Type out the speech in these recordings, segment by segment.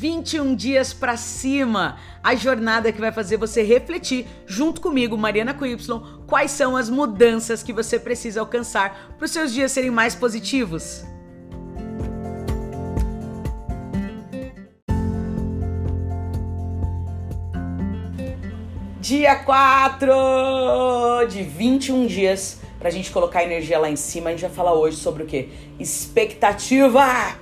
21 dias para cima. A jornada que vai fazer você refletir, junto comigo, Mariana com Y, quais são as mudanças que você precisa alcançar para os seus dias serem mais positivos. Dia 4 de 21 dias pra gente colocar a energia lá em cima. A gente vai falar hoje sobre o que? Expectativa!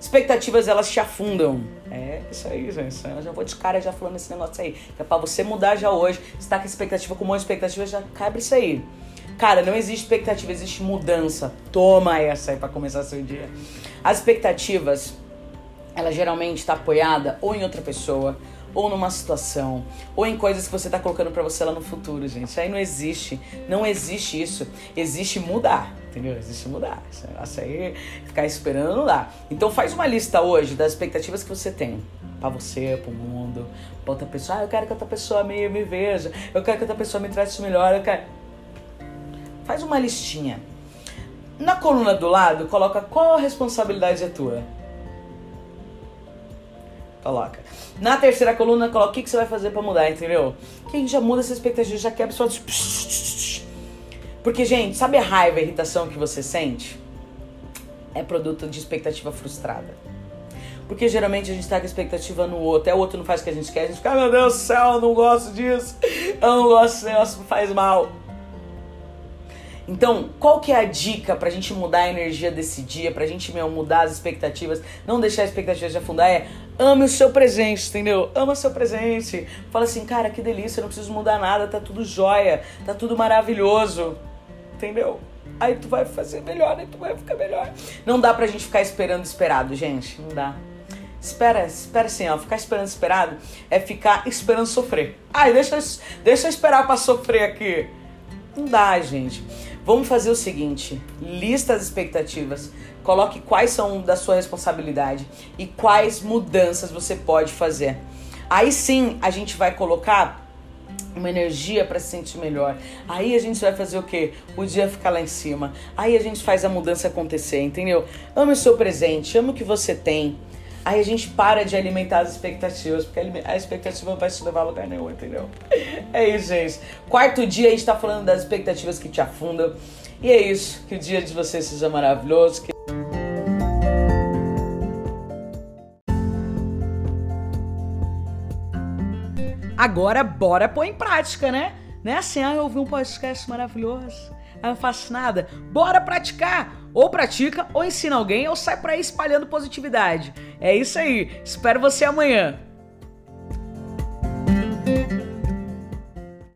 Expectativas elas te afundam. É isso aí, gente. Eu já vou de cara já falando esse negócio aí. É pra você mudar já hoje. Você tá com expectativa, com uma expectativa, já cabe isso aí. Cara, não existe expectativa, existe mudança. Toma essa aí pra começar seu dia. As expectativas, ela geralmente está apoiada ou em outra pessoa, ou numa situação, ou em coisas que você está colocando para você lá no futuro, gente. Aí não existe. Não existe isso. Existe mudar, entendeu? Existe mudar. Isso aí, ficar esperando dá. Então faz uma lista hoje das expectativas que você tem para você, para o mundo, para outra pessoa. Ah, eu quero que outra pessoa me, me veja. Eu quero que outra pessoa me trate melhor. Eu quero... Faz uma listinha. Na coluna do lado, coloca qual a responsabilidade é tua. Coloca. Na terceira coluna, coloca o que, que você vai fazer para mudar, entendeu? Que a gente já muda essa expectativa, já quebra só. Porque, gente, sabe a raiva, a irritação que você sente? É produto de expectativa frustrada. Porque geralmente a gente tá com expectativa no outro, até o outro não faz o que a gente quer, a gente fica, ah, meu Deus do céu, eu não gosto disso, eu não gosto desse negócio, faz mal. Então, qual que é a dica pra gente mudar a energia desse dia, pra gente meu, mudar as expectativas, não deixar as expectativas de afundar? É ame o seu presente, entendeu? Ama o seu presente. Fala assim, cara, que delícia, não preciso mudar nada, tá tudo jóia, tá tudo maravilhoso, entendeu? Aí tu vai fazer melhor, aí tu vai ficar melhor. Não dá pra gente ficar esperando esperado, gente, não dá. Espera, espera assim, ó. Ficar esperando esperado é ficar esperando sofrer. Ai, deixa, deixa eu esperar pra sofrer aqui. Não dá, gente. Vamos fazer o seguinte: lista as expectativas, coloque quais são da sua responsabilidade e quais mudanças você pode fazer. Aí sim a gente vai colocar uma energia para se sentir melhor. Aí a gente vai fazer o quê? O dia ficar lá em cima. Aí a gente faz a mudança acontecer, entendeu? Ame o seu presente, ame o que você tem. Aí a gente para de alimentar as expectativas, porque a expectativa não vai te levar a lugar nenhum, entendeu? É isso, gente. Quarto dia a gente tá falando das expectativas que te afundam. E é isso. Que o dia de vocês seja maravilhoso. Que... Agora bora pôr em prática, né? Não é assim, ah, eu ouvi um podcast maravilhoso. Não faço nada. Bora praticar! Ou pratica, ou ensina alguém, ou sai por aí espalhando positividade. É isso aí. Espero você amanhã.